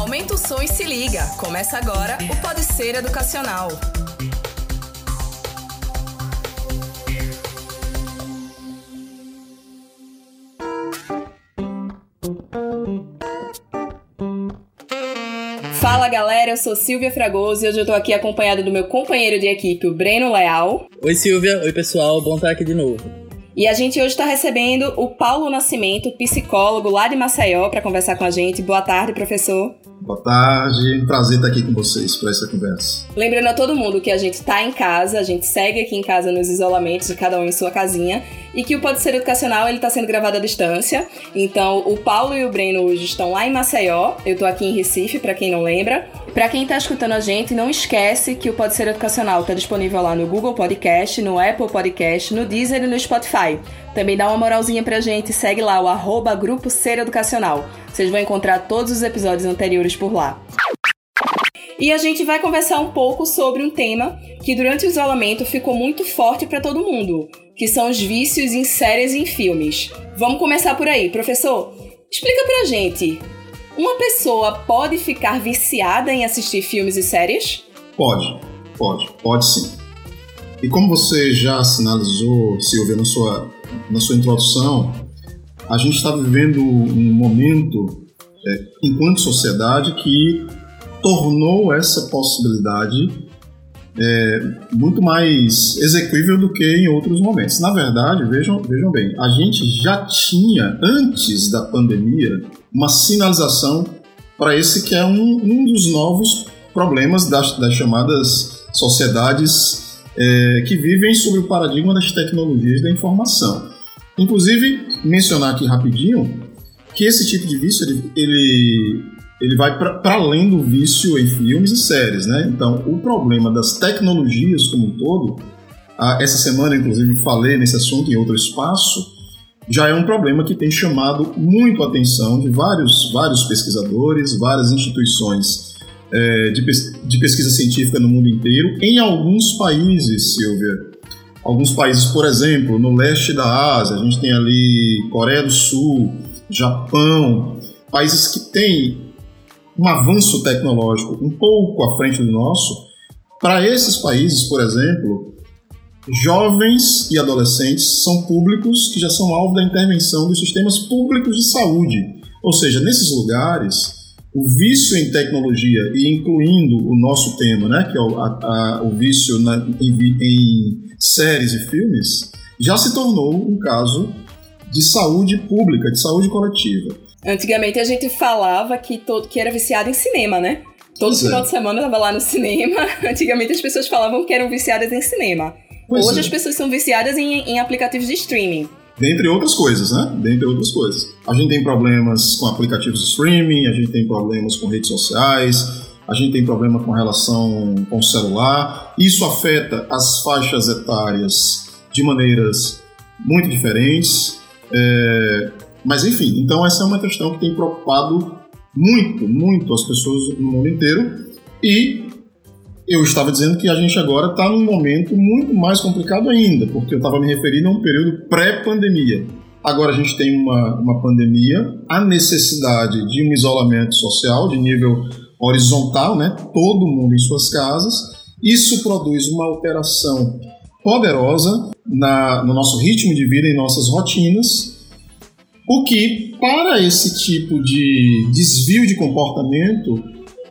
Aumenta o som e se liga. Começa agora o Pode Ser Educacional. Fala galera, eu sou Silvia Fragoso e hoje eu tô aqui acompanhada do meu companheiro de equipe, o Breno Leal. Oi Silvia, oi pessoal, bom estar aqui de novo. E a gente hoje está recebendo o Paulo Nascimento, psicólogo lá de Maceió, para conversar com a gente. Boa tarde, professor. Boa tarde, prazer estar aqui com vocês para essa conversa. Lembrando a todo mundo que a gente está em casa, a gente segue aqui em casa nos isolamentos, cada um em sua casinha, e que o Pode Ser Educacional ele está sendo gravado à distância. Então, o Paulo e o Breno hoje estão lá em Maceió, eu estou aqui em Recife, para quem não lembra. Para quem está escutando a gente, não esquece que o Pode Ser Educacional está disponível lá no Google Podcast, no Apple Podcast, no Deezer e no Spotify. Também dá uma moralzinha pra gente, segue lá o arroba Grupo Ser Educacional. Vocês vão encontrar todos os episódios anteriores por lá. E a gente vai conversar um pouco sobre um tema que durante o isolamento ficou muito forte para todo mundo, que são os vícios em séries e em filmes. Vamos começar por aí, professor. Explica pra gente. Uma pessoa pode ficar viciada em assistir filmes e séries? Pode, pode, pode sim. E como você já sinalizou, Silvia, na sua, na sua introdução, a gente está vivendo um momento, é, enquanto sociedade, que tornou essa possibilidade é, muito mais execuível do que em outros momentos. Na verdade, vejam, vejam bem, a gente já tinha, antes da pandemia, uma sinalização para esse que é um, um dos novos problemas das, das chamadas sociedades é, que vivem sobre o paradigma das tecnologias da informação. Inclusive, mencionar aqui rapidinho que esse tipo de vício ele, ele, ele vai para além do vício em filmes e séries, né? Então, o problema das tecnologias como um todo, essa semana, inclusive, falei nesse assunto em outro espaço, já é um problema que tem chamado muito a atenção de vários, vários pesquisadores, várias instituições é, de, de pesquisa científica no mundo inteiro, em alguns países, Silvia. Alguns países, por exemplo, no leste da Ásia, a gente tem ali Coreia do Sul, Japão, países que têm um avanço tecnológico um pouco à frente do nosso. Para esses países, por exemplo, jovens e adolescentes são públicos que já são alvo da intervenção dos sistemas públicos de saúde. Ou seja, nesses lugares, o vício em tecnologia, e incluindo o nosso tema, né, que é o, a, a, o vício na, em, em, séries e filmes, já se tornou um caso de saúde pública, de saúde coletiva. Antigamente a gente falava que, todo, que era viciado em cinema, né? Todo pois final é. de semana eu tava lá no cinema. Antigamente as pessoas falavam que eram viciadas em cinema. Pois Hoje é. as pessoas são viciadas em, em aplicativos de streaming. Dentre outras coisas, né? Dentre outras coisas. A gente tem problemas com aplicativos de streaming, a gente tem problemas com redes sociais, a gente tem problema com relação com o celular. Isso afeta as faixas etárias de maneiras muito diferentes. É... Mas enfim, então essa é uma questão que tem preocupado muito, muito as pessoas no mundo inteiro. E eu estava dizendo que a gente agora está num momento muito mais complicado ainda, porque eu estava me referindo a um período pré-pandemia. Agora a gente tem uma, uma pandemia, a necessidade de um isolamento social de nível horizontal, né? todo mundo em suas casas. Isso produz uma alteração poderosa na, no nosso ritmo de vida, em nossas rotinas, o que, para esse tipo de desvio de comportamento,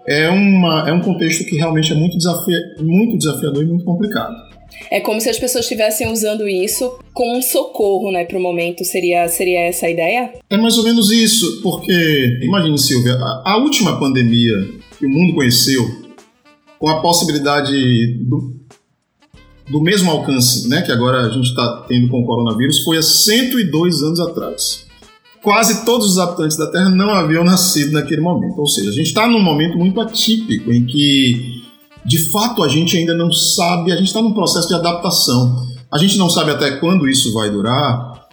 é, uma, é um contexto que realmente é muito, desafia, muito desafiador e muito complicado. É como se as pessoas estivessem usando isso como um socorro, né, para o momento. Seria, seria essa a ideia? É mais ou menos isso, porque, imagine, Silvia, a, a última pandemia que o mundo conheceu, com a possibilidade do, do mesmo alcance né, que agora a gente está tendo com o coronavírus, foi há 102 anos atrás quase todos os habitantes da Terra não haviam nascido naquele momento. Ou seja, a gente está num momento muito atípico em que, de fato, a gente ainda não sabe, a gente está num processo de adaptação. A gente não sabe até quando isso vai durar,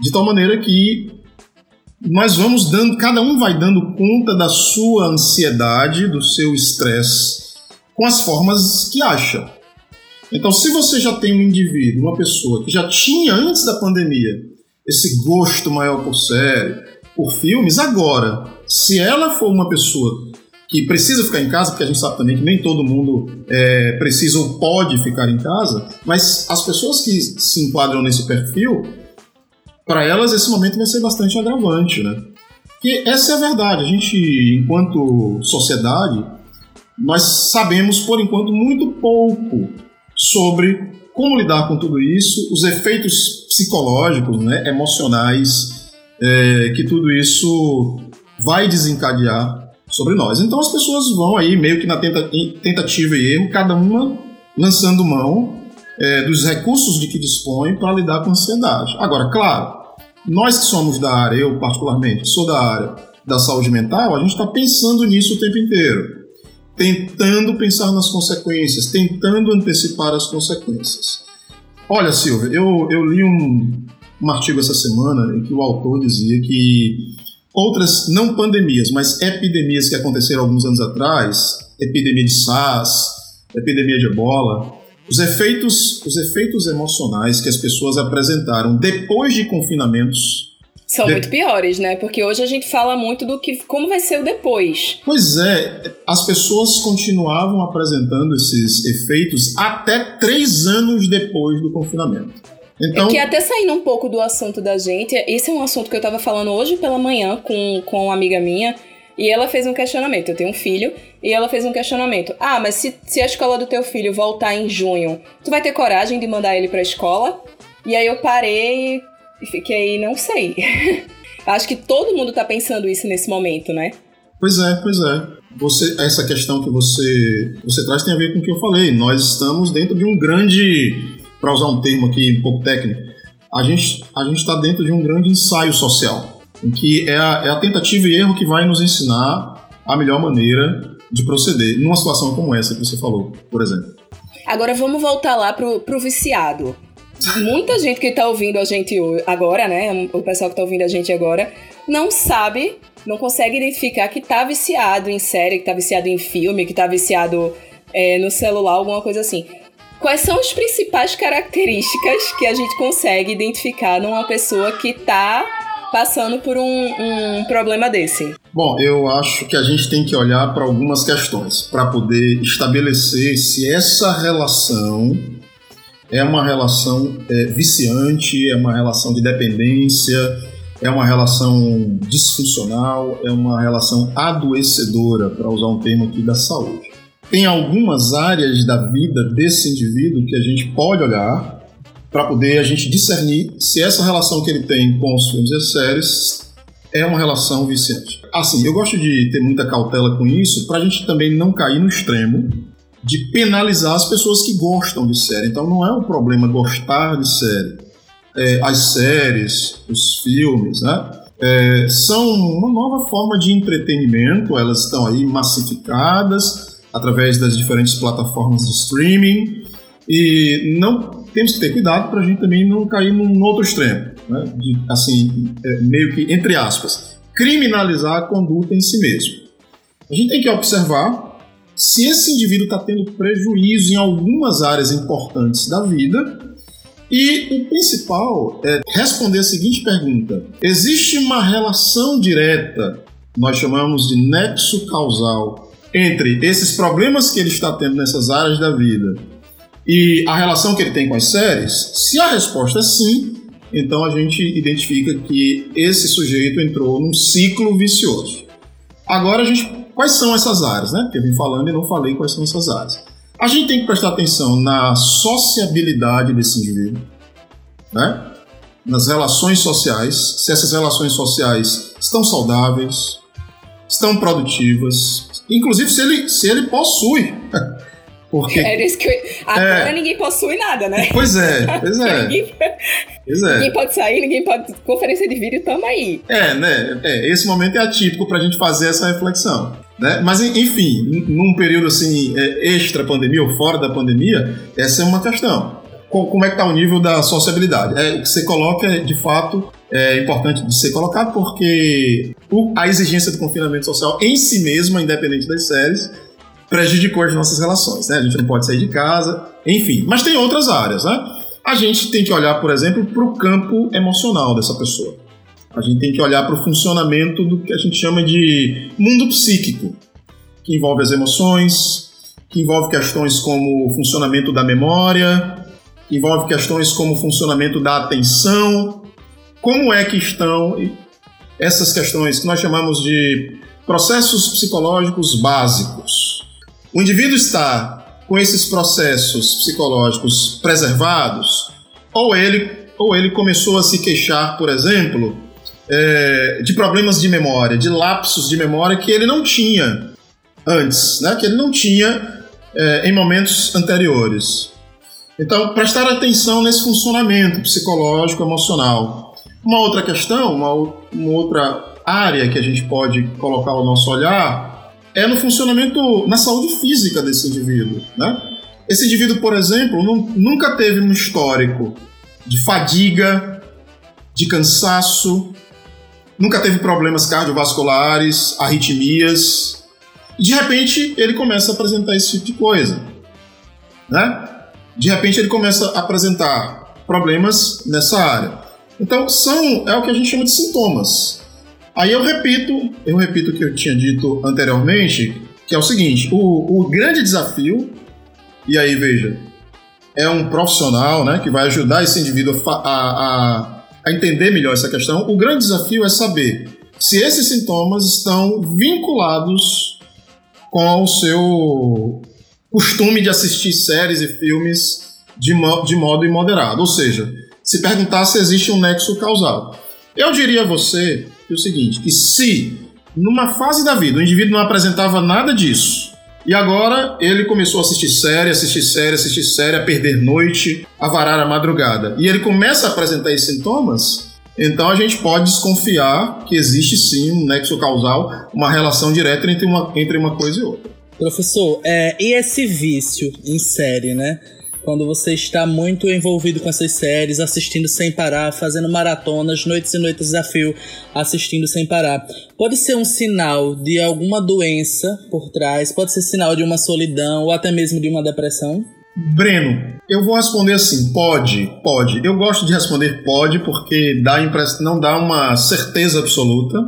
de tal maneira que nós vamos dando, cada um vai dando conta da sua ansiedade, do seu estresse, com as formas que acha. Então, se você já tem um indivíduo, uma pessoa que já tinha antes da pandemia esse gosto maior por série, por filmes. Agora, se ela for uma pessoa que precisa ficar em casa, porque a gente sabe também que nem todo mundo é, precisa ou pode ficar em casa, mas as pessoas que se enquadram nesse perfil, para elas esse momento vai ser bastante agravante, né? Que essa é a verdade. A gente, enquanto sociedade, nós sabemos, por enquanto, muito pouco sobre como lidar com tudo isso, os efeitos psicológicos, né, emocionais, é, que tudo isso vai desencadear sobre nós. Então as pessoas vão aí meio que na tenta, tentativa e erro, cada uma lançando mão é, dos recursos de que dispõe para lidar com a ansiedade. Agora, claro, nós que somos da área, eu particularmente sou da área da saúde mental, a gente está pensando nisso o tempo inteiro tentando pensar nas consequências, tentando antecipar as consequências. Olha, Silvia, eu, eu li um, um artigo essa semana em que o autor dizia que outras, não pandemias, mas epidemias que aconteceram alguns anos atrás, epidemia de SARS, epidemia de ebola, os efeitos, os efeitos emocionais que as pessoas apresentaram depois de confinamentos são de... muito piores, né? Porque hoje a gente fala muito do que como vai ser o depois. Pois é, as pessoas continuavam apresentando esses efeitos até três anos depois do confinamento. Então... É que até saindo um pouco do assunto da gente, esse é um assunto que eu tava falando hoje pela manhã com, com uma amiga minha, e ela fez um questionamento. Eu tenho um filho, e ela fez um questionamento. Ah, mas se, se a escola do teu filho voltar em junho, tu vai ter coragem de mandar ele pra escola? E aí eu parei e fiquei, não sei. Acho que todo mundo tá pensando isso nesse momento, né? Pois é, pois é. Você, essa questão que você, você traz tem a ver com o que eu falei. Nós estamos dentro de um grande, para usar um termo aqui um pouco técnico, a gente a gente está dentro de um grande ensaio social, em que é a, é a tentativa e erro que vai nos ensinar a melhor maneira de proceder numa situação como essa que você falou, por exemplo. Agora vamos voltar lá pro, pro viciado muita gente que tá ouvindo a gente agora, né? O pessoal que tá ouvindo a gente agora, não sabe, não consegue identificar que tá viciado em série, que tá viciado em filme, que tá viciado é, no celular, alguma coisa assim. Quais são as principais características que a gente consegue identificar numa pessoa que tá passando por um, um problema desse? Bom, eu acho que a gente tem que olhar para algumas questões para poder estabelecer se essa relação é uma relação é, viciante, é uma relação de dependência, é uma relação disfuncional, é uma relação adoecedora, para usar um termo aqui da saúde. Tem algumas áreas da vida desse indivíduo que a gente pode olhar para poder a gente discernir se essa relação que ele tem com os filmes e as séries é uma relação viciante. Assim, eu gosto de ter muita cautela com isso para a gente também não cair no extremo de penalizar as pessoas que gostam de série. Então não é um problema gostar de série. É, as séries, os filmes, né? É, são uma nova forma de entretenimento, elas estão aí massificadas através das diferentes plataformas de streaming e não temos que ter cuidado para a gente também não cair num outro extremo, né? de, assim, é, meio que, entre aspas, criminalizar a conduta em si mesmo. A gente tem que observar se esse indivíduo está tendo prejuízo em algumas áreas importantes da vida. E o principal é responder a seguinte pergunta: existe uma relação direta, nós chamamos de nexo causal, entre esses problemas que ele está tendo nessas áreas da vida e a relação que ele tem com as séries? Se a resposta é sim, então a gente identifica que esse sujeito entrou num ciclo vicioso. Agora a gente Quais são essas áreas, né? Porque eu vim falando e não falei quais são essas áreas. A gente tem que prestar atenção na sociabilidade desse indivíduo, né? nas relações sociais, se essas relações sociais estão saudáveis, estão produtivas, inclusive se ele, se ele possui. Porque, é isso que eu... Agora é, ninguém possui nada, né? Pois é, pois é. ninguém, pois é. ninguém pode sair, ninguém pode. Conferência de vídeo, tamo aí. É, né? É, esse momento é atípico pra gente fazer essa reflexão. Né? Mas, enfim, num período assim, é, extra pandemia ou fora da pandemia, essa é uma questão. Como é que está o nível da sociabilidade? É, o que você coloca, é, de fato, é importante de ser colocado, porque a exigência do confinamento social em si mesma, independente das séries, prejudicou as nossas relações. Né? A gente não pode sair de casa, enfim. Mas tem outras áreas. Né? A gente tem que olhar, por exemplo, para o campo emocional dessa pessoa. A gente tem que olhar para o funcionamento do que a gente chama de mundo psíquico, que envolve as emoções, que envolve questões como o funcionamento da memória, que envolve questões como o funcionamento da atenção. Como é que estão essas questões que nós chamamos de processos psicológicos básicos? O indivíduo está com esses processos psicológicos preservados, ou ele, ou ele começou a se queixar, por exemplo, é, de problemas de memória, de lapsos de memória que ele não tinha antes, né? que ele não tinha é, em momentos anteriores. Então, prestar atenção nesse funcionamento psicológico, emocional. Uma outra questão, uma, uma outra área que a gente pode colocar o nosso olhar é no funcionamento, na saúde física desse indivíduo. Né? Esse indivíduo, por exemplo, não, nunca teve um histórico de fadiga, de cansaço, nunca teve problemas cardiovasculares, arritmias. De repente ele começa a apresentar esse tipo de coisa. Né? De repente ele começa a apresentar problemas nessa área. Então são é o que a gente chama de sintomas. Aí eu repito, eu repito o que eu tinha dito anteriormente, que é o seguinte: o, o grande desafio, e aí veja, é um profissional, né, que vai ajudar esse indivíduo a, a a entender melhor essa questão, o grande desafio é saber se esses sintomas estão vinculados com o seu costume de assistir séries e filmes de, mo de modo imoderado. Ou seja, se perguntar se existe um nexo causal. Eu diria a você o seguinte, que se numa fase da vida o indivíduo não apresentava nada disso, e agora ele começou a assistir série, assistir série, assistir série, a perder noite, a varar a madrugada. E ele começa a apresentar esses sintomas. Então a gente pode desconfiar que existe sim um nexo causal, uma relação direta entre uma, entre uma coisa e outra. Professor, é, e esse vício em série, né? Quando você está muito envolvido com essas séries, assistindo sem parar, fazendo maratonas, noites e noites de desafio, assistindo sem parar. Pode ser um sinal de alguma doença por trás, pode ser sinal de uma solidão ou até mesmo de uma depressão? Breno, eu vou responder assim, pode, pode. Eu gosto de responder pode porque dá impress... não dá uma certeza absoluta,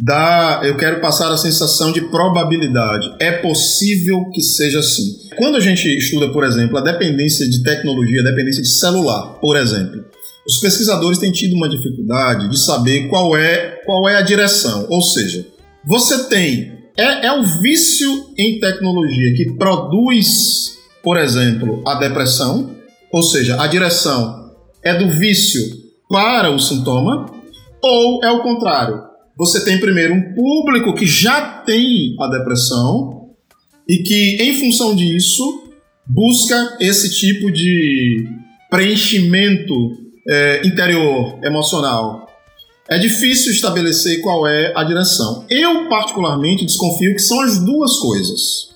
dá, eu quero passar a sensação de probabilidade. É possível que seja assim. Quando a gente estuda, por exemplo, a dependência de tecnologia, a dependência de celular, por exemplo, os pesquisadores têm tido uma dificuldade de saber qual é, qual é a direção. Ou seja, você tem. É, é o vício em tecnologia que produz, por exemplo, a depressão, ou seja, a direção é do vício para o sintoma, ou é o contrário? Você tem primeiro um público que já tem a depressão e que, em função disso, busca esse tipo de preenchimento é, interior, emocional. É difícil estabelecer qual é a direção. Eu, particularmente, desconfio que são as duas coisas.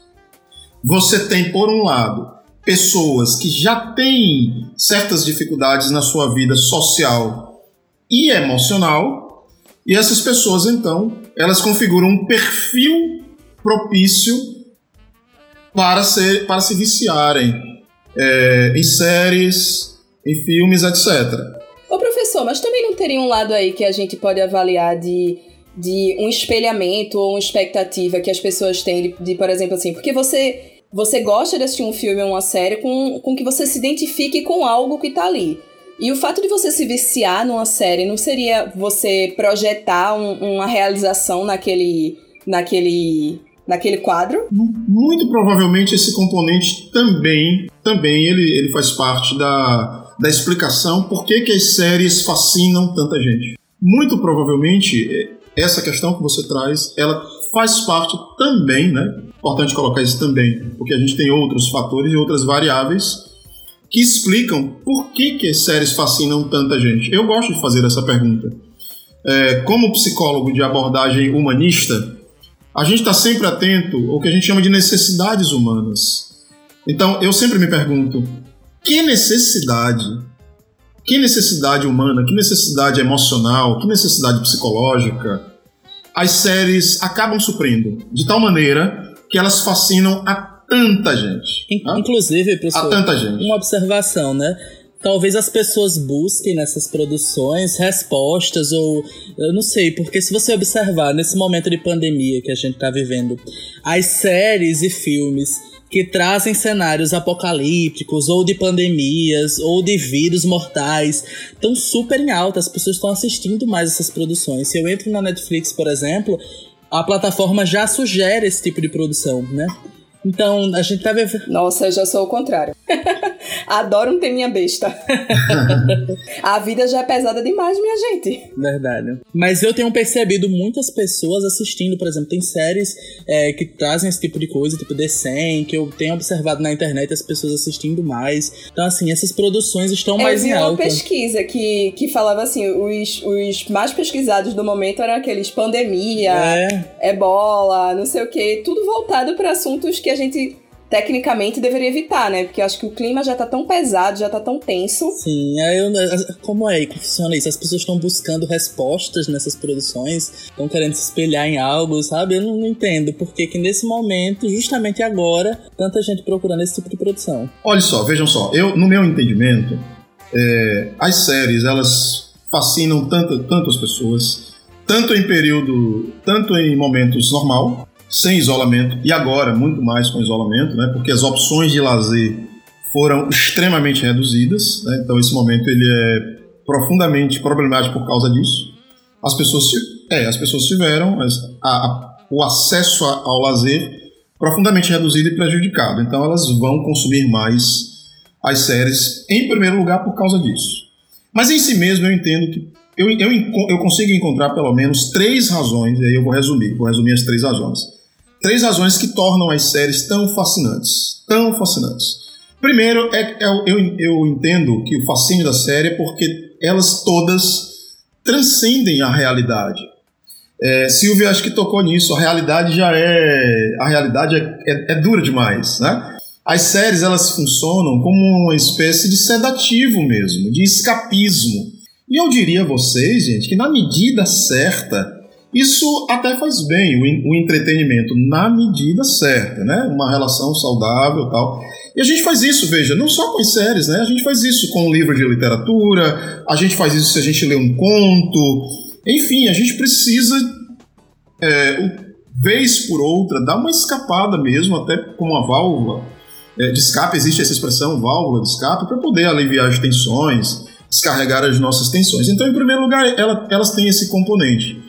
Você tem, por um lado, pessoas que já têm certas dificuldades na sua vida social e emocional, e essas pessoas, então, elas configuram um perfil propício para, ser, para se viciarem é, em séries, em filmes, etc. Ô professor, mas também não teria um lado aí que a gente pode avaliar de, de um espelhamento ou uma expectativa que as pessoas têm de, de por exemplo, assim, porque você você gosta de assistir um filme ou uma série com, com que você se identifique com algo que está ali. E o fato de você se viciar numa série não seria você projetar um, uma realização naquele, naquele, naquele quadro? Muito provavelmente esse componente também, também ele, ele faz parte da, da explicação por que, que as séries fascinam tanta gente. Muito provavelmente essa questão que você traz, ela faz parte também, né? Importante colocar isso também, porque a gente tem outros fatores e outras variáveis que explicam por que, que as séries fascinam tanta gente. Eu gosto de fazer essa pergunta. É, como psicólogo de abordagem humanista, a gente está sempre atento ao que a gente chama de necessidades humanas. Então, eu sempre me pergunto: que necessidade, que necessidade humana, que necessidade emocional, que necessidade psicológica as séries acabam suprindo de tal maneira que elas fascinam a tanta gente. Inclusive, pessoal, a tanta gente. uma observação, né? talvez as pessoas busquem nessas produções respostas ou eu não sei, porque se você observar nesse momento de pandemia que a gente tá vivendo, as séries e filmes que trazem cenários apocalípticos ou de pandemias ou de vírus mortais estão super em alta, as pessoas estão assistindo mais essas produções. Se eu entro na Netflix, por exemplo, a plataforma já sugere esse tipo de produção, né? Então, a gente tá. Nossa, eu já sou o contrário. Adoro um teminha besta. a vida já é pesada demais, minha gente. Verdade. Mas eu tenho percebido muitas pessoas assistindo, por exemplo, tem séries é, que trazem esse tipo de coisa, tipo The 100, que eu tenho observado na internet as pessoas assistindo mais. Então, assim, essas produções estão mais em alta. Eu vi uma pesquisa que, que falava assim, os, os mais pesquisados do momento eram aqueles pandemia, é. ebola, não sei o que, tudo voltado para assuntos que a gente tecnicamente deveria evitar, né? Porque eu acho que o clima já tá tão pesado, já tá tão tenso. Sim, aí eu, como é que funciona isso? As pessoas estão buscando respostas nessas produções, estão querendo se espelhar em algo, sabe? Eu não, não entendo porque que nesse momento, justamente agora, tanta gente procurando esse tipo de produção. Olha só, vejam só, eu, no meu entendimento, é, as séries, elas fascinam tanto, tanto as pessoas, tanto em período, tanto em momentos normal, sem isolamento e agora muito mais com isolamento, né? Porque as opções de lazer foram extremamente reduzidas, né? Então esse momento ele é profundamente problemático por causa disso. As pessoas, é, as pessoas tiveram a, a, o acesso ao lazer profundamente reduzido e prejudicado. Então elas vão consumir mais as séries em primeiro lugar por causa disso. Mas em si mesmo eu entendo que eu, eu, eu consigo encontrar pelo menos três razões, e aí eu vou resumir, vou resumir as três razões Três razões que tornam as séries tão fascinantes. Tão fascinantes. Primeiro, é, é eu, eu entendo que o fascínio da série é porque elas todas transcendem a realidade. É, Silvia acho que tocou nisso. A realidade já é. A realidade é, é, é, dura demais, né? As séries elas funcionam como uma espécie de sedativo mesmo, de escapismo. E eu diria a vocês, gente, que na medida certa isso até faz bem, o, entretenimento, na medida certa, né? Uma relação saudável tal. E a gente faz isso, veja, não só com as séries, né? A gente faz isso com um livro de literatura, a gente faz isso se a gente lê um conto. Enfim, a gente precisa, é, vez por outra, dar uma escapada mesmo, até com uma válvula é, de escape, existe essa expressão, válvula de escape, para poder aliviar as tensões, descarregar as nossas tensões. Então, em primeiro lugar, ela, elas têm esse componente.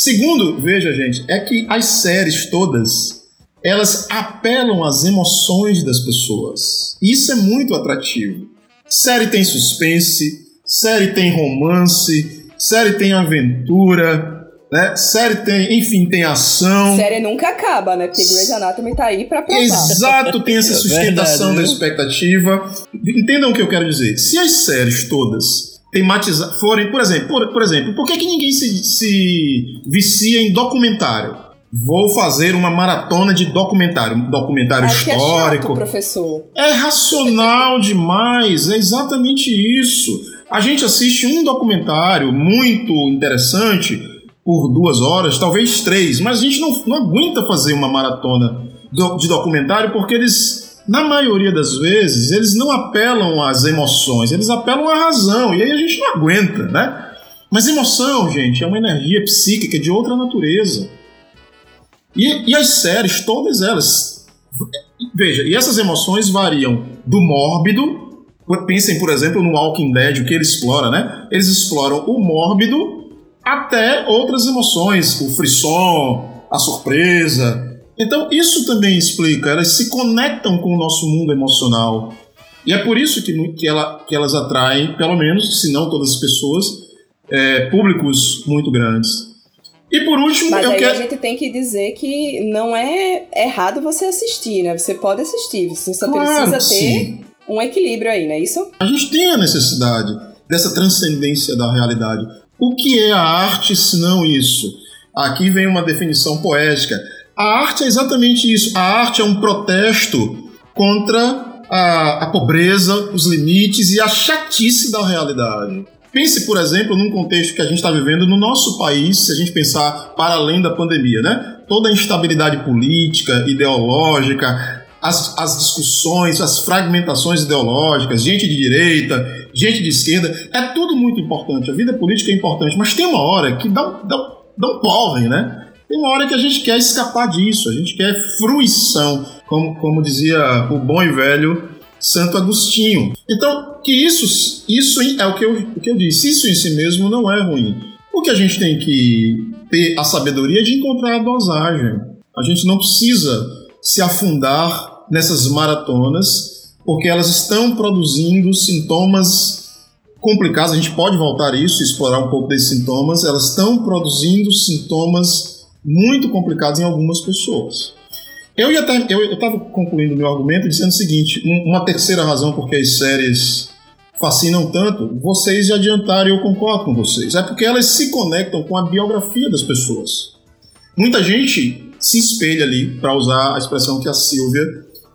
Segundo, veja, gente, é que as séries todas elas apelam às emoções das pessoas. Isso é muito atrativo. Série tem suspense, série tem romance, série tem aventura, né? Série tem, enfim, tem ação. Série nunca acaba, né? Porque Grey's Anatomy tá aí pra provar. Exato, tem essa sustentação é verdade, da expectativa. Entendam o que eu quero dizer. Se as séries todas tematizar, forem, por exemplo, por, por exemplo, por que, que ninguém se, se vicia em documentário? Vou fazer uma maratona de documentário, um documentário histórico. É, chato, professor. é racional demais, é exatamente isso. A gente assiste um documentário muito interessante por duas horas, talvez três, mas a gente não, não aguenta fazer uma maratona de documentário porque eles na maioria das vezes, eles não apelam às emoções, eles apelam à razão, e aí a gente não aguenta, né? Mas emoção, gente, é uma energia psíquica de outra natureza. E, e as séries, todas elas. Veja, e essas emoções variam do mórbido. Pensem, por exemplo, no Walking Dead, o que ele explora, né? Eles exploram o mórbido até outras emoções, o frisson, a surpresa, então, isso também explica, elas se conectam com o nosso mundo emocional. E é por isso que, que, ela, que elas atraem, pelo menos, se não todas as pessoas, é, públicos muito grandes. E por último, Mas eu aí quero... a gente tem que dizer que não é errado você assistir, né? Você pode assistir, você só claro, precisa ter sim. um equilíbrio aí, não é isso? A gente tem a necessidade dessa transcendência da realidade. O que é a arte se não isso? Aqui vem uma definição poética. A arte é exatamente isso. A arte é um protesto contra a, a pobreza, os limites e a chatice da realidade. Pense, por exemplo, num contexto que a gente está vivendo no nosso país, se a gente pensar para além da pandemia, né? Toda a instabilidade política, ideológica, as, as discussões, as fragmentações ideológicas, gente de direita, gente de esquerda, é tudo muito importante. A vida política é importante, mas tem uma hora que dá, dá, dá um porre, né? Tem uma hora que a gente quer escapar disso, a gente quer fruição, como, como dizia o bom e velho Santo Agostinho. Então, que isso, isso é o que, eu, o que eu disse, isso em si mesmo não é ruim. O que a gente tem que ter a sabedoria de encontrar a dosagem. A gente não precisa se afundar nessas maratonas, porque elas estão produzindo sintomas complicados. A gente pode voltar a isso, explorar um pouco desses sintomas. Elas estão produzindo sintomas muito complicados em algumas pessoas. Eu ia eu estava concluindo meu argumento dizendo o seguinte: uma terceira razão porque as séries fascinam tanto, vocês já adiantaram e eu concordo com vocês. É porque elas se conectam com a biografia das pessoas. Muita gente se espelha ali, para usar a expressão que a Silvia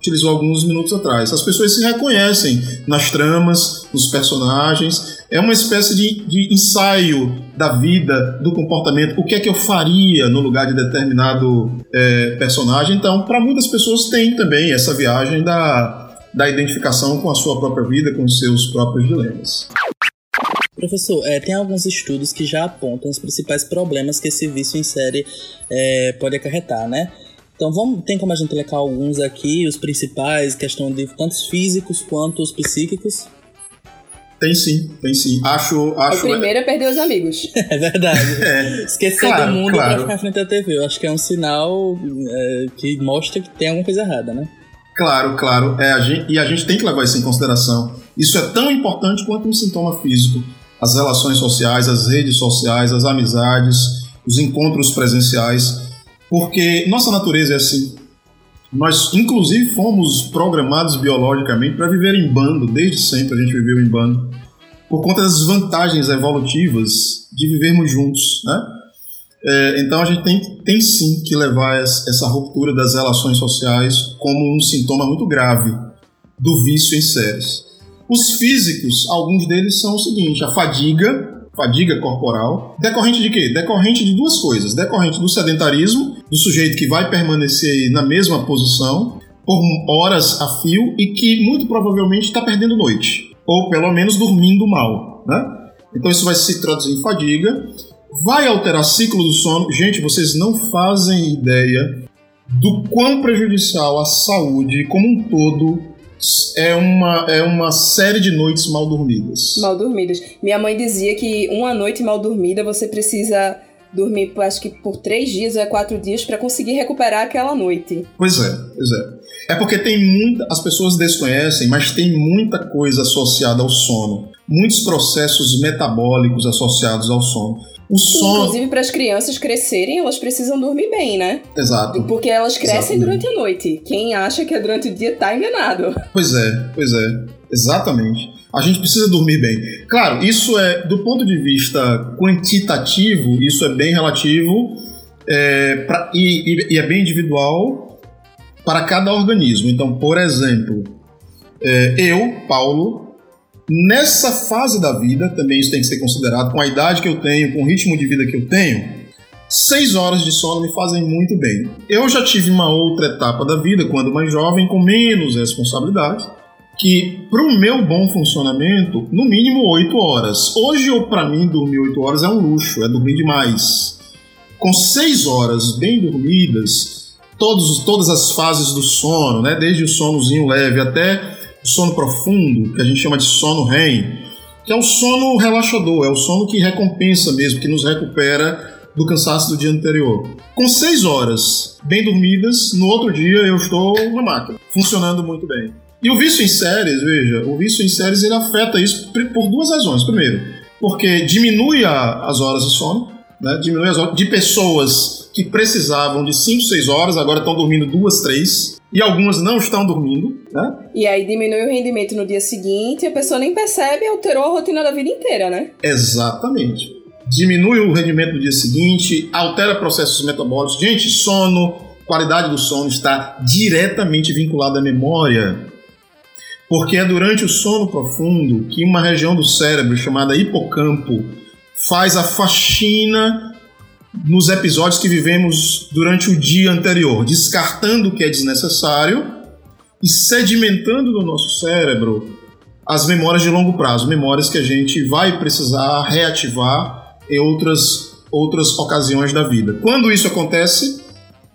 utilizou alguns minutos atrás. As pessoas se reconhecem nas tramas, nos personagens. É uma espécie de, de ensaio da vida, do comportamento. O que é que eu faria no lugar de determinado é, personagem? Então, para muitas pessoas tem também essa viagem da, da identificação com a sua própria vida, com os seus próprios dilemas. Professor, é, tem alguns estudos que já apontam os principais problemas que esse vício em série é, pode acarretar, né? Então vamos, tem como a gente elencar alguns aqui, os principais, questão de tantos físicos quanto os psíquicos? Tem sim, tem sim. Acho. acho o primeiro é perder os amigos. é verdade. É, Esquecer claro, do mundo claro. pra ficar frente à TV. Eu acho que é um sinal é, que mostra que tem alguma coisa errada, né? Claro, claro. É, a gente, e a gente tem que levar isso em consideração. Isso é tão importante quanto um sintoma físico. As relações sociais, as redes sociais, as amizades, os encontros presenciais porque nossa natureza é assim. Nós, inclusive, fomos programados biologicamente para viver em bando, desde sempre a gente viveu em bando, por conta das vantagens evolutivas de vivermos juntos, né? É, então a gente tem, tem sim que levar essa ruptura das relações sociais como um sintoma muito grave do vício em séries. Os físicos, alguns deles são o seguinte: a fadiga, fadiga corporal, decorrente de quê? Decorrente de duas coisas. Decorrente do sedentarismo, do sujeito que vai permanecer na mesma posição por horas a fio e que muito provavelmente está perdendo noite, ou pelo menos dormindo mal, né? Então isso vai se traduzir em fadiga, vai alterar ciclo do sono. Gente, vocês não fazem ideia do quão prejudicial à saúde como um todo é uma, é uma série de noites mal dormidas. Mal dormidas. Minha mãe dizia que uma noite mal dormida você precisa dormir, acho que por três dias ou é quatro dias para conseguir recuperar aquela noite. Pois é, pois é. É porque tem muita. As pessoas desconhecem, mas tem muita coisa associada ao sono. Muitos processos metabólicos associados ao sono. O sono... Inclusive, para as crianças crescerem, elas precisam dormir bem, né? Exato. Porque elas crescem Exatamente. durante a noite. Quem acha que é durante o dia tá enganado. Pois é, pois é. Exatamente. A gente precisa dormir bem. Claro, isso é, do ponto de vista quantitativo, isso é bem relativo é, pra, e, e, é bem individual para cada organismo. Então, por exemplo, é, eu, Paulo, Nessa fase da vida, também isso tem que ser considerado, com a idade que eu tenho, com o ritmo de vida que eu tenho, seis horas de sono me fazem muito bem. Eu já tive uma outra etapa da vida, quando mais jovem, com menos responsabilidade, que para o meu bom funcionamento, no mínimo oito horas. Hoje, para mim, dormir oito horas é um luxo, é dormir demais. Com seis horas bem dormidas, todos, todas as fases do sono, né, desde o sonozinho leve até sono profundo, que a gente chama de sono REM, que é o sono relaxador, é o sono que recompensa mesmo, que nos recupera do cansaço do dia anterior. Com seis horas bem dormidas, no outro dia eu estou na máquina, funcionando muito bem. E o vício em séries, veja, o vício em séries ele afeta isso por duas razões. Primeiro, porque diminui a, as horas de sono, né? diminui as horas de pessoas que precisavam de 5, 6 horas, agora estão dormindo duas, três e algumas não estão dormindo, né? E aí diminui o rendimento no dia seguinte e a pessoa nem percebe e alterou a rotina da vida inteira, né? Exatamente. Diminui o rendimento no dia seguinte, altera processos metabólicos. Gente, sono, qualidade do sono está diretamente vinculada à memória. Porque é durante o sono profundo que uma região do cérebro chamada hipocampo faz a faxina nos episódios que vivemos durante o dia anterior, descartando o que é desnecessário e sedimentando no nosso cérebro as memórias de longo prazo, memórias que a gente vai precisar reativar em outras, outras ocasiões da vida. Quando isso acontece?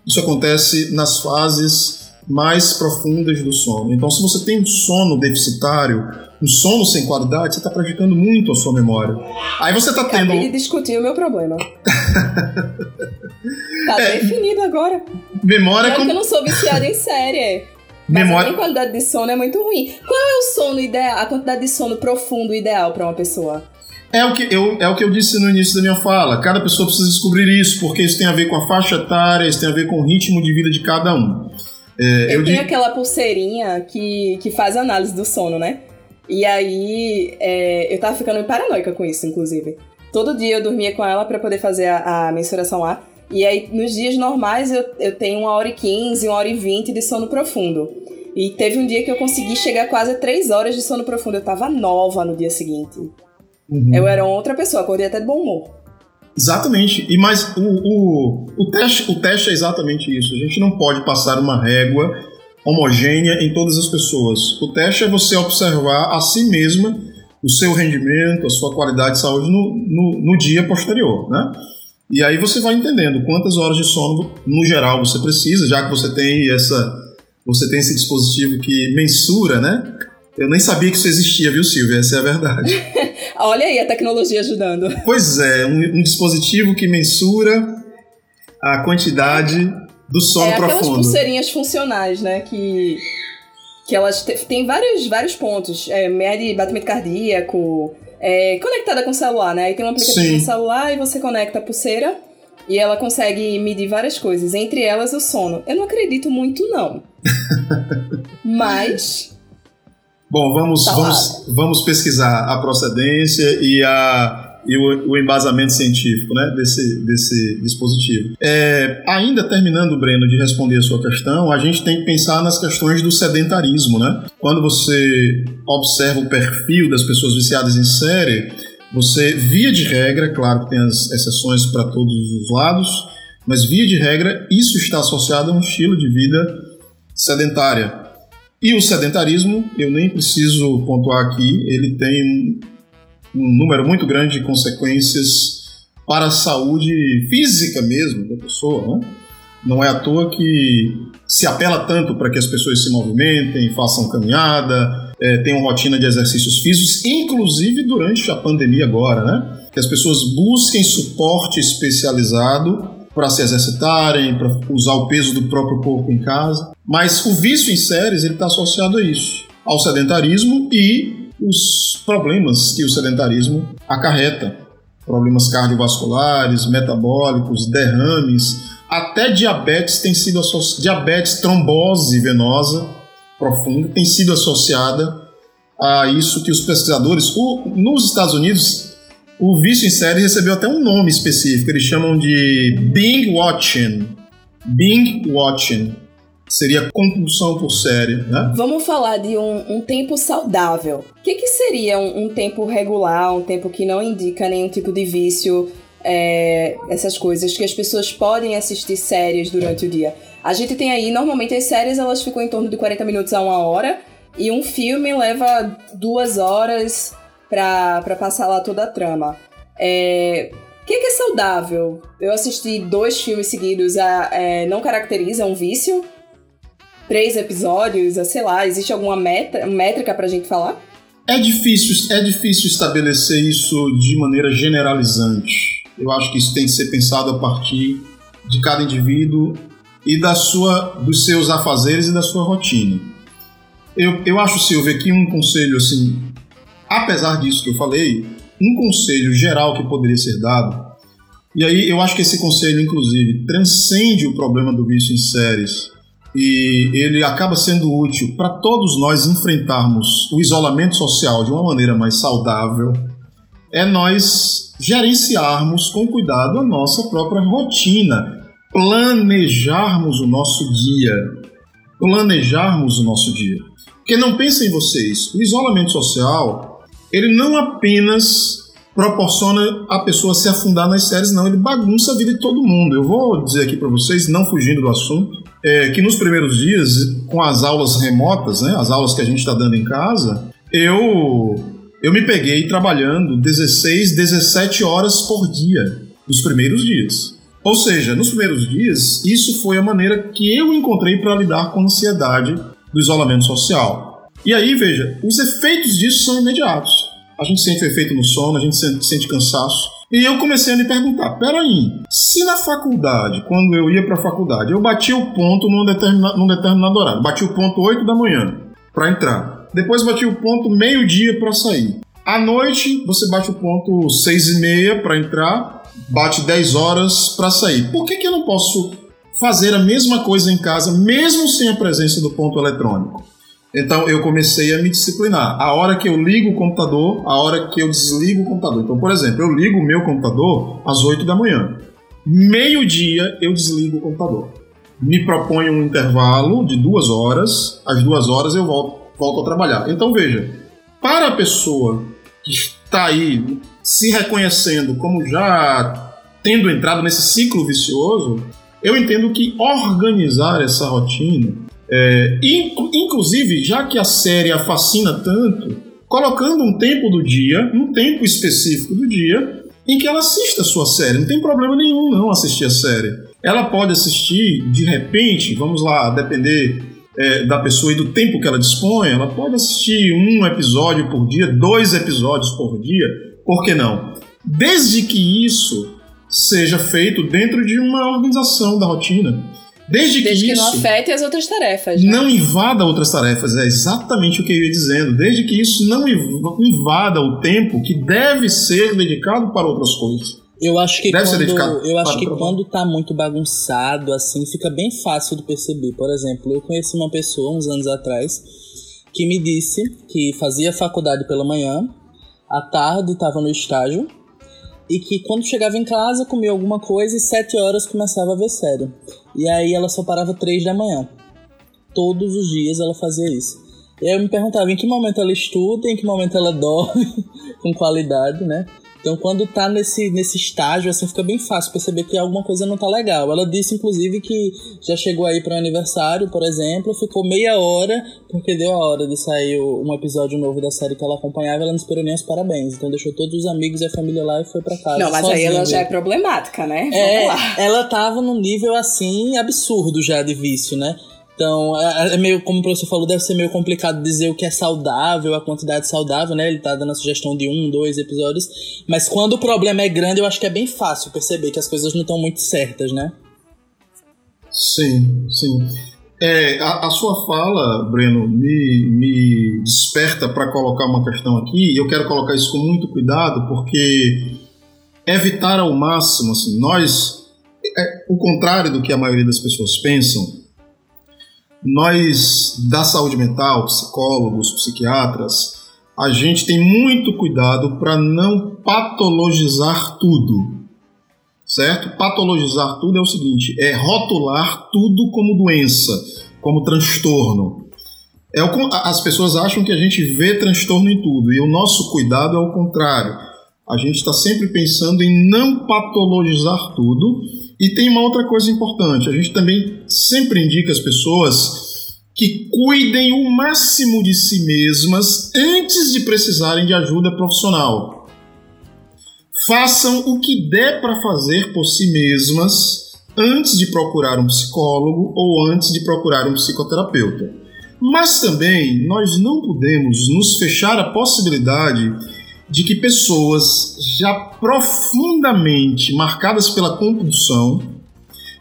Isso acontece nas fases mais profundas do sono. Então, se você tem um sono deficitário, um sono sem qualidade, você está prejudicando muito a sua memória. Aí você está tendo. Acabei de discutir o meu problema. tá é, definido agora. Memória é como... que eu não sou viciada em série. Mas memória... a minha qualidade de sono é muito ruim. Qual é o sono ideal, a quantidade de sono profundo ideal para uma pessoa? É o, que eu, é o que eu disse no início da minha fala. Cada pessoa precisa descobrir isso, porque isso tem a ver com a faixa etária, isso tem a ver com o ritmo de vida de cada um. É, eu, eu tenho digo... aquela pulseirinha que, que faz análise do sono, né? E aí é, eu tava ficando paranoica com isso, inclusive. Todo dia eu dormia com ela para poder fazer a, a, mensuração lá. E aí, nos dias normais, eu, eu tenho uma hora e quinze, uma hora e vinte de sono profundo. E teve um dia que eu consegui chegar quase a três horas de sono profundo. Eu tava nova no dia seguinte. Uhum. Eu era outra pessoa, acordei até de bom humor. Exatamente. E mas o, o, o, teste, o teste é exatamente isso. A gente não pode passar uma régua homogênea em todas as pessoas. O teste é você observar a si mesma o seu rendimento, a sua qualidade de saúde no, no, no dia posterior, né? E aí você vai entendendo quantas horas de sono, no geral, você precisa, já que você tem essa, você tem esse dispositivo que mensura, né? Eu nem sabia que isso existia, viu, Silvia? Essa é a verdade. Olha aí a tecnologia ajudando. Pois é, um, um dispositivo que mensura a quantidade do sono é, profundo. Aquelas pulseirinhas funcionais, né? Que, que elas têm vários, vários pontos. É, mede batimento cardíaco, é, conectada com o celular, né? Aí tem um aplicativo Sim. no celular e você conecta a pulseira e ela consegue medir várias coisas, entre elas o sono. Eu não acredito muito, não. Mas Bom, vamos, tá vamos, vamos pesquisar a procedência e, a, e o, o embasamento científico né, desse, desse dispositivo. É, ainda terminando, Breno, de responder a sua questão, a gente tem que pensar nas questões do sedentarismo. Né? Quando você observa o perfil das pessoas viciadas em série, você, via de regra, claro que tem as exceções para todos os lados, mas via de regra, isso está associado a um estilo de vida sedentária. E o sedentarismo, eu nem preciso pontuar aqui, ele tem um número muito grande de consequências para a saúde física mesmo da pessoa. Né? Não é à toa que se apela tanto para que as pessoas se movimentem, façam caminhada, é, tenham rotina de exercícios físicos, inclusive durante a pandemia agora, né? Que as pessoas busquem suporte especializado para se exercitarem, para usar o peso do próprio corpo em casa. Mas o vício em séries ele está associado a isso, ao sedentarismo e os problemas que o sedentarismo acarreta, problemas cardiovasculares, metabólicos, derrames, até diabetes tem sido associado, diabetes, trombose venosa profunda tem sido associada a isso que os pesquisadores, o, nos Estados Unidos, o vício em série recebeu até um nome específico, eles chamam de Bing Watching. Bing Watching. Seria compulsão por série, né? Vamos falar de um, um tempo saudável. O que, que seria um, um, tempo regular, um tempo que não indica nenhum tipo de vício, é, essas coisas que as pessoas podem assistir séries durante o dia? A gente tem aí, normalmente as séries elas ficam em torno de 40 minutos a uma hora, e um filme leva duas horas, para passar lá toda a trama. É, o que, que, é saudável? Eu assisti dois filmes seguidos, a, é, não caracteriza um vício? Três episódios, sei lá, existe alguma meta, métrica pra gente falar? É difícil, é difícil estabelecer isso de maneira generalizante. Eu acho que isso tem que ser pensado a partir de cada indivíduo e da sua, dos seus afazeres e da sua rotina. Eu, eu acho, Silvia, que um conselho assim Apesar disso que eu falei, um conselho geral que poderia ser dado, e aí eu acho que esse conselho, inclusive, transcende o problema do vício em séries e ele acaba sendo útil para todos nós enfrentarmos o isolamento social de uma maneira mais saudável, é nós gerenciarmos com cuidado a nossa própria rotina, planejarmos o nosso dia, planejarmos o nosso dia. Porque não pensem vocês, o isolamento social ele não apenas proporciona a pessoa se afundar nas séries, não. Ele bagunça a vida de todo mundo. Eu vou dizer aqui para vocês, não fugindo do assunto, é, que nos primeiros dias, com as aulas remotas, né, as aulas que a gente está dando em casa, eu, eu me peguei trabalhando 16, 17 horas por dia nos primeiros dias. Ou seja, nos primeiros dias, isso foi a maneira que eu encontrei para lidar com a ansiedade do isolamento social. E aí, veja, os efeitos disso são imediatos. A gente sente o efeito no sono, a gente sente, sente cansaço. E eu comecei a me perguntar: peraí, se na faculdade, quando eu ia para a faculdade, eu batia o ponto num, determina, num determinado horário, bati o ponto 8 da manhã para entrar, depois bati o ponto meio-dia para sair. À noite, você bate o ponto 6 e meia para entrar, bate 10 horas para sair. Por que, que eu não posso fazer a mesma coisa em casa, mesmo sem a presença do ponto eletrônico? Então eu comecei a me disciplinar. A hora que eu ligo o computador, a hora que eu desligo o computador. Então, por exemplo, eu ligo o meu computador às 8 da manhã. Meio-dia eu desligo o computador. Me proponho um intervalo de duas horas. Às duas horas eu volto, volto a trabalhar. Então veja, para a pessoa que está aí se reconhecendo como já tendo entrado nesse ciclo vicioso, eu entendo que organizar essa rotina é, inclusive, já que a série a fascina tanto, colocando um tempo do dia, um tempo específico do dia, em que ela assista a sua série. Não tem problema nenhum não assistir a série. Ela pode assistir de repente, vamos lá, depender é, da pessoa e do tempo que ela dispõe, ela pode assistir um episódio por dia, dois episódios por dia, por que não? Desde que isso seja feito dentro de uma organização da rotina. Desde, Desde que, que isso não afete as outras tarefas. Né? Não invada outras tarefas, é exatamente o que eu ia dizendo. Desde que isso não invada o tempo que deve ser dedicado para outras coisas. Eu acho que Deve quando, eu acho que quando tá muito bagunçado, assim, fica bem fácil de perceber. Por exemplo, eu conheci uma pessoa uns anos atrás que me disse que fazia faculdade pela manhã, à tarde estava no estágio e que quando chegava em casa comia alguma coisa e sete horas começava a ver série. E aí ela só parava três da manhã. Todos os dias ela fazia isso. E aí eu me perguntava em que momento ela estuda, em que momento ela dorme com qualidade, né? Então, quando tá nesse, nesse estágio, assim, fica bem fácil perceber que alguma coisa não tá legal. Ela disse, inclusive, que já chegou aí para um aniversário, por exemplo, ficou meia hora, porque deu a hora de sair um episódio novo da série que ela acompanhava, ela não esperou nem os parabéns. Então, deixou todos os amigos e a família lá e foi para casa. Não, mas sozinha. aí ela já é problemática, né? É, ela tava num nível, assim, absurdo já de vício, né? Então, é, é, meio, como o professor falou, deve ser meio complicado dizer o que é saudável, a quantidade saudável, né? Ele tá dando a sugestão de um, dois episódios. Mas quando o problema é grande, eu acho que é bem fácil perceber que as coisas não estão muito certas, né? Sim, sim. É, a, a, sua fala, Breno, me, me desperta para colocar uma questão aqui, e eu quero colocar isso com muito cuidado, porque evitar ao máximo, assim, nós, é, o contrário do que a maioria das pessoas pensam, nós da saúde mental, psicólogos, psiquiatras, a gente tem muito cuidado para não patologizar tudo. Certo? Patologizar tudo é o seguinte: é rotular tudo como doença, como transtorno. É o, as pessoas acham que a gente vê transtorno em tudo, e o nosso cuidado é o contrário. A gente está sempre pensando em não patologizar tudo e tem uma outra coisa importante: a gente também sempre indica as pessoas que cuidem o máximo de si mesmas antes de precisarem de ajuda profissional. Façam o que der para fazer por si mesmas antes de procurar um psicólogo ou antes de procurar um psicoterapeuta. Mas também nós não podemos nos fechar à possibilidade de que pessoas já profundamente marcadas pela compulsão,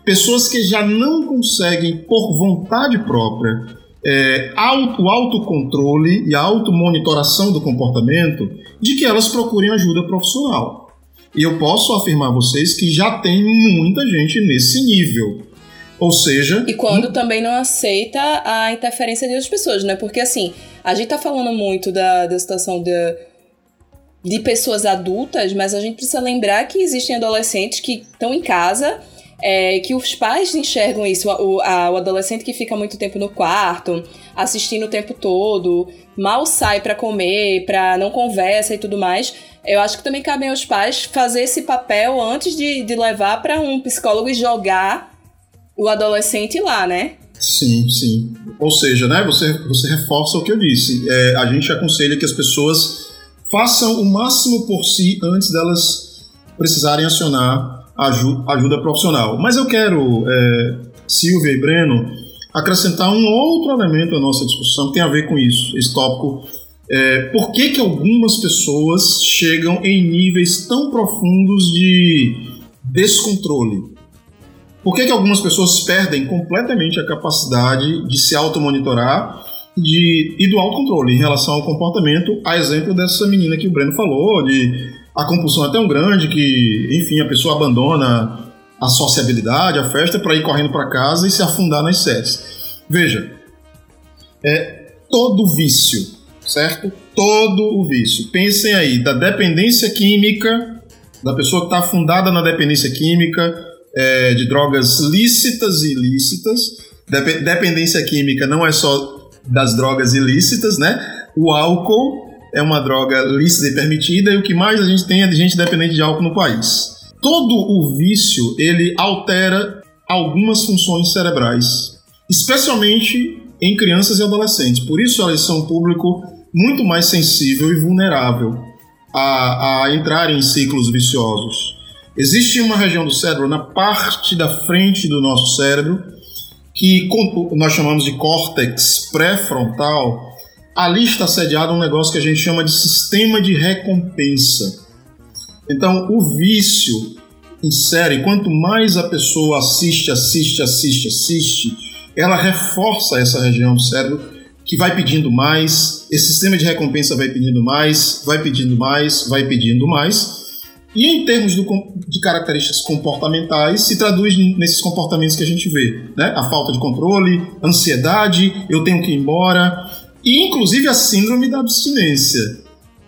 pessoas que já não conseguem, por vontade própria, é, auto, o autocontrole e a automonitoração do comportamento, de que elas procurem ajuda profissional. E eu posso afirmar a vocês que já tem muita gente nesse nível. Ou seja. E quando também não aceita a interferência de outras pessoas, né? Porque assim, a gente tá falando muito da, da situação da de pessoas adultas, mas a gente precisa lembrar que existem adolescentes que estão em casa é que os pais enxergam isso, o, a, o adolescente que fica muito tempo no quarto, assistindo o tempo todo, mal sai para comer, para não conversa e tudo mais. Eu acho que também cabe aos pais fazer esse papel antes de, de levar para um psicólogo e jogar o adolescente lá, né? Sim, sim. Ou seja, né, você, você reforça o que eu disse. É, a gente aconselha que as pessoas façam o máximo por si antes delas precisarem acionar ajuda, ajuda profissional. Mas eu quero, é, Silvia e Breno, acrescentar um outro elemento à nossa discussão que tem a ver com isso, esse tópico. É, por que, que algumas pessoas chegam em níveis tão profundos de descontrole? Por que, que algumas pessoas perdem completamente a capacidade de se automonitorar de, e do autocontrole em relação ao comportamento, a exemplo dessa menina que o Breno falou, de a compulsão é tão grande que, enfim, a pessoa abandona a sociabilidade, a festa, para ir correndo para casa e se afundar nas séries. Veja, é todo vício, certo? Todo o vício. Pensem aí da dependência química, da pessoa que está afundada na dependência química, é, de drogas lícitas e ilícitas. Dep dependência química não é só das drogas ilícitas, né? O álcool é uma droga lícita e permitida, e o que mais a gente tem é de gente dependente de álcool no país. Todo o vício, ele altera algumas funções cerebrais, especialmente em crianças e adolescentes. Por isso elas são um público muito mais sensível e vulnerável a, a entrar em ciclos viciosos. Existe uma região do cérebro, na parte da frente do nosso cérebro, que nós chamamos de córtex pré-frontal, ali está sediado um negócio que a gente chama de sistema de recompensa. Então, o vício em série, quanto mais a pessoa assiste, assiste, assiste, assiste, ela reforça essa região do cérebro que vai pedindo mais, esse sistema de recompensa vai pedindo mais, vai pedindo mais, vai pedindo mais. E em termos do, de características comportamentais, se traduz nesses comportamentos que a gente vê, né? A falta de controle, ansiedade, eu tenho que ir embora, e inclusive a síndrome da abstinência,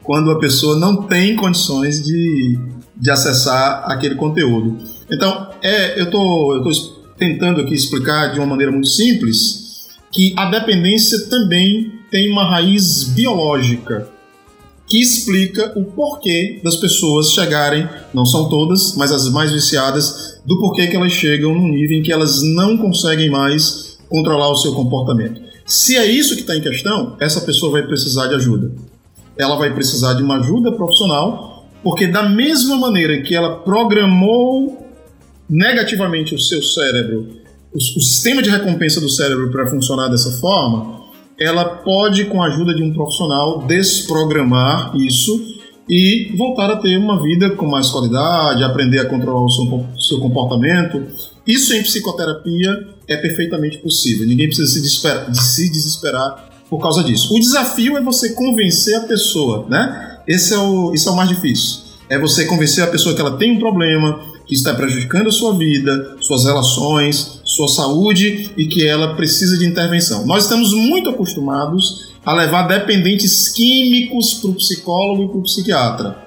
quando a pessoa não tem condições de, de acessar aquele conteúdo. Então, é, eu tô, estou tentando aqui explicar de uma maneira muito simples que a dependência também tem uma raiz biológica que explica o porquê das pessoas chegarem, não são todas, mas as mais viciadas, do porquê que elas chegam num nível em que elas não conseguem mais controlar o seu comportamento. Se é isso que está em questão, essa pessoa vai precisar de ajuda. Ela vai precisar de uma ajuda profissional, porque da mesma maneira que ela programou negativamente o seu cérebro, o, o sistema de recompensa do cérebro para funcionar dessa forma, ela pode, com a ajuda de um profissional, desprogramar isso e voltar a ter uma vida com mais qualidade, aprender a controlar o seu, seu comportamento. Isso em psicoterapia é perfeitamente possível. Ninguém precisa se desesperar, de se desesperar por causa disso. O desafio é você convencer a pessoa, né? Esse é o, isso é o mais difícil. É você convencer a pessoa que ela tem um problema, que está prejudicando a sua vida, suas relações, sua saúde e que ela precisa de intervenção. Nós estamos muito acostumados a levar dependentes químicos para o psicólogo e para o psiquiatra.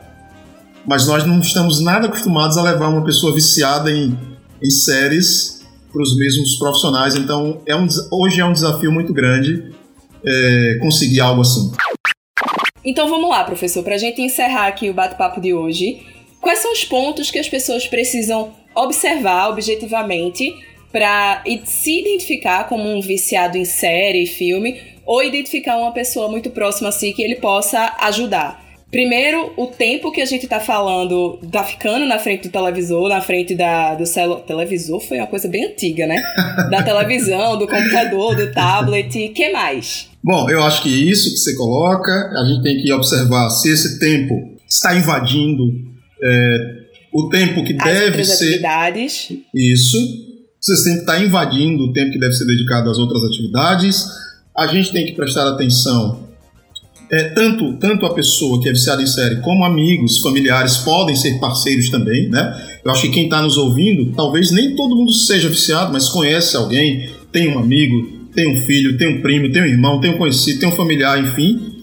Mas nós não estamos nada acostumados a levar uma pessoa viciada em, em séries para os mesmos profissionais. Então, é um, hoje é um desafio muito grande é, conseguir algo assim. Então vamos lá, professor, para a gente encerrar aqui o bate-papo de hoje. Quais são os pontos que as pessoas precisam observar objetivamente para se identificar como um viciado em série, filme, ou identificar uma pessoa muito próxima a si que ele possa ajudar? Primeiro, o tempo que a gente tá falando, tá ficando na frente do televisor, na frente da, do celular. Televisor foi uma coisa bem antiga, né? Da televisão, do computador, do tablet. que mais? Bom, eu acho que isso que você coloca, a gente tem que observar se esse tempo está invadindo é, o tempo que As deve ser. atividades. Isso. Se esse tempo está invadindo o tempo que deve ser dedicado às outras atividades. A gente tem que prestar atenção é, tanto, tanto a pessoa que é viciada em série como amigos, familiares podem ser parceiros também, né? Eu acho que quem está nos ouvindo, talvez nem todo mundo seja viciado, mas conhece alguém, tem um amigo, tem um filho, tem um primo, tem um irmão, tem um conhecido, tem um familiar, enfim.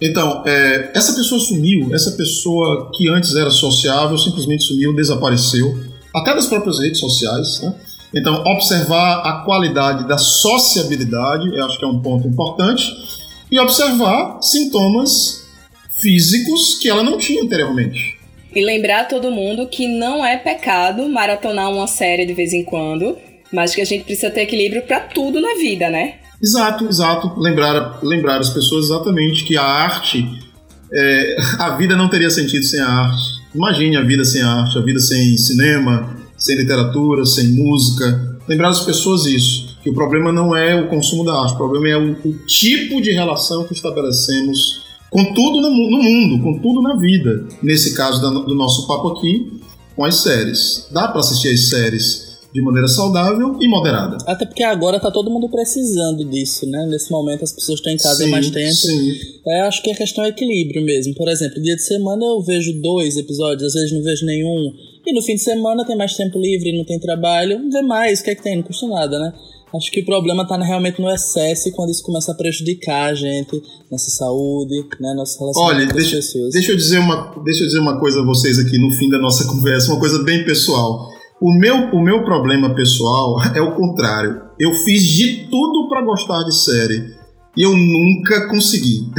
Então, é, essa pessoa sumiu, essa pessoa que antes era sociável simplesmente sumiu, desapareceu. até das próprias redes sociais. Né? Então, observar a qualidade da sociabilidade, eu acho que é um ponto importante, e observar sintomas físicos que ela não tinha anteriormente. E lembrar todo mundo que não é pecado maratonar uma série de vez em quando, mas que a gente precisa ter equilíbrio para tudo na vida, né? Exato, exato. Lembrar, lembrar as pessoas exatamente que a arte, é, a vida não teria sentido sem a arte. Imagine a vida sem a arte, a vida sem cinema, sem literatura, sem música. Lembrar as pessoas isso, que o problema não é o consumo da arte, o problema é o, o tipo de relação que estabelecemos com tudo no, no, mundo, com tudo na vida. Nesse caso da, do nosso papo aqui, com as séries. Dá para assistir as séries de maneira saudável e moderada. Até porque agora tá todo mundo precisando disso, né? Nesse momento as pessoas estão em casa sim, mais tempo. Sim. É, acho que a questão é equilíbrio mesmo. Por exemplo, dia de semana eu vejo dois episódios, às vezes não vejo nenhum. E no fim de semana tem mais tempo livre, não tem trabalho, vê mais, o que é que tem? Não custa nada, né? Acho que o problema está realmente no excesso e quando isso começa a prejudicar a gente, nossa saúde, né, nosso relacionamento Olha, com deixa, as pessoas. Deixa eu, dizer uma, deixa eu dizer uma coisa a vocês aqui no fim da nossa conversa, uma coisa bem pessoal. O meu, o meu problema pessoal é o contrário. Eu fiz de tudo para gostar de série e eu nunca consegui.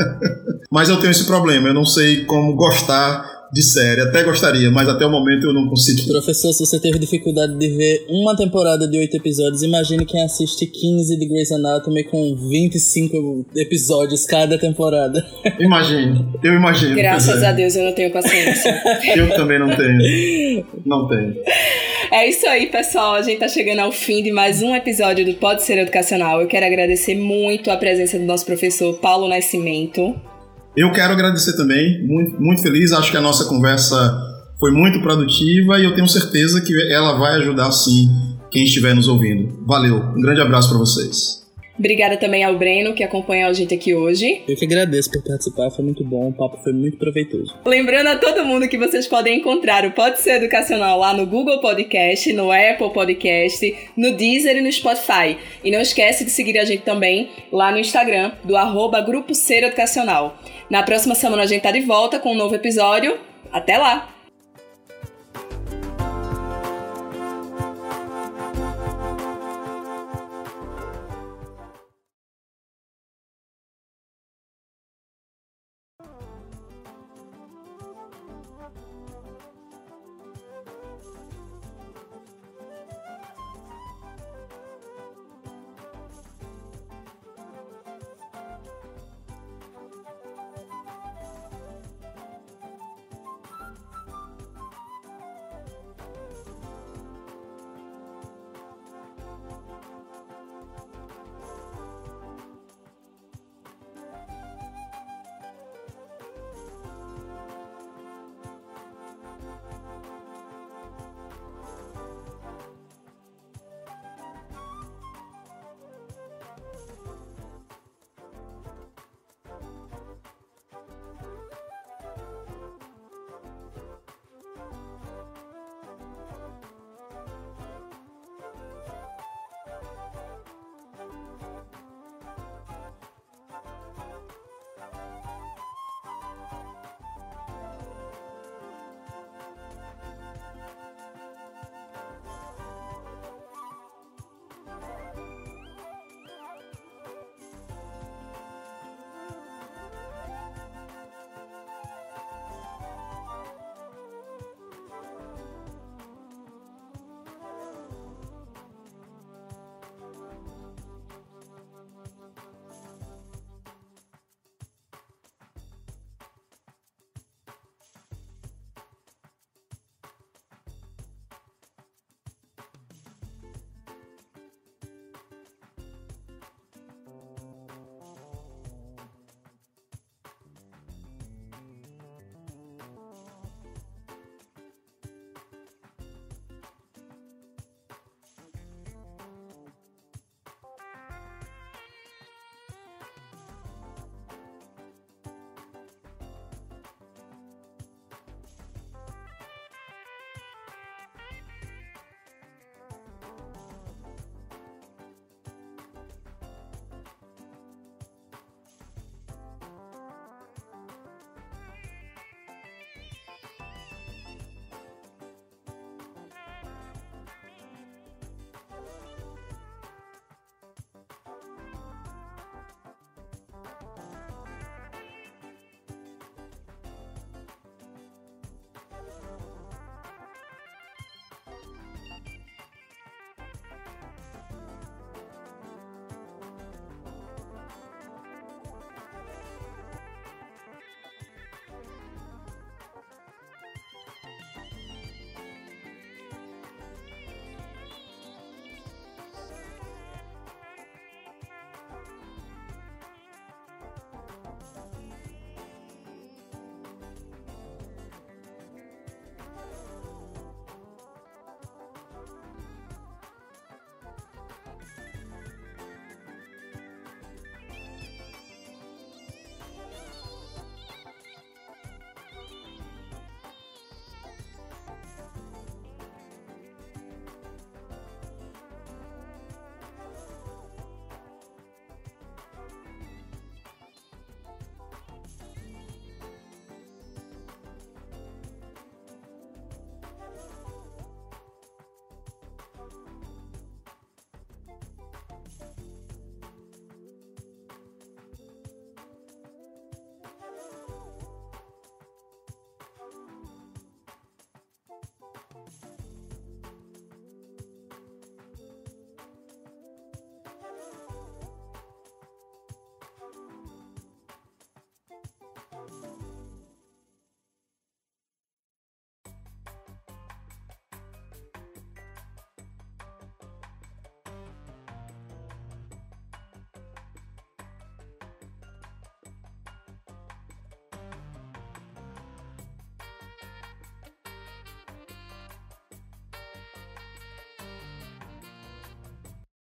Mas eu tenho esse problema, eu não sei como gostar de série. Até gostaria, mas até o momento eu não consigo. Professor, se você teve dificuldade de ver uma temporada de oito episódios, imagine quem assiste 15 de Grey's Anatomy com 25 episódios cada temporada. Imagino, eu imagino. Graças a Deus eu não tenho paciência. eu também não tenho. Não tenho. É isso aí, pessoal. A gente tá chegando ao fim de mais um episódio do Pode Ser Educacional. Eu quero agradecer muito a presença do nosso professor Paulo Nascimento. Eu quero agradecer também, muito, muito feliz. Acho que a nossa conversa foi muito produtiva e eu tenho certeza que ela vai ajudar sim quem estiver nos ouvindo. Valeu, um grande abraço para vocês. Obrigada também ao Breno, que acompanha a gente aqui hoje. Eu que agradeço por participar, foi muito bom, o papo foi muito proveitoso. Lembrando a todo mundo que vocês podem encontrar o Pode Ser Educacional lá no Google Podcast, no Apple Podcast, no Deezer e no Spotify. E não esquece de seguir a gente também lá no Instagram, do arroba Grupo Ser Educacional. Na próxima semana a gente tá de volta com um novo episódio. Até lá!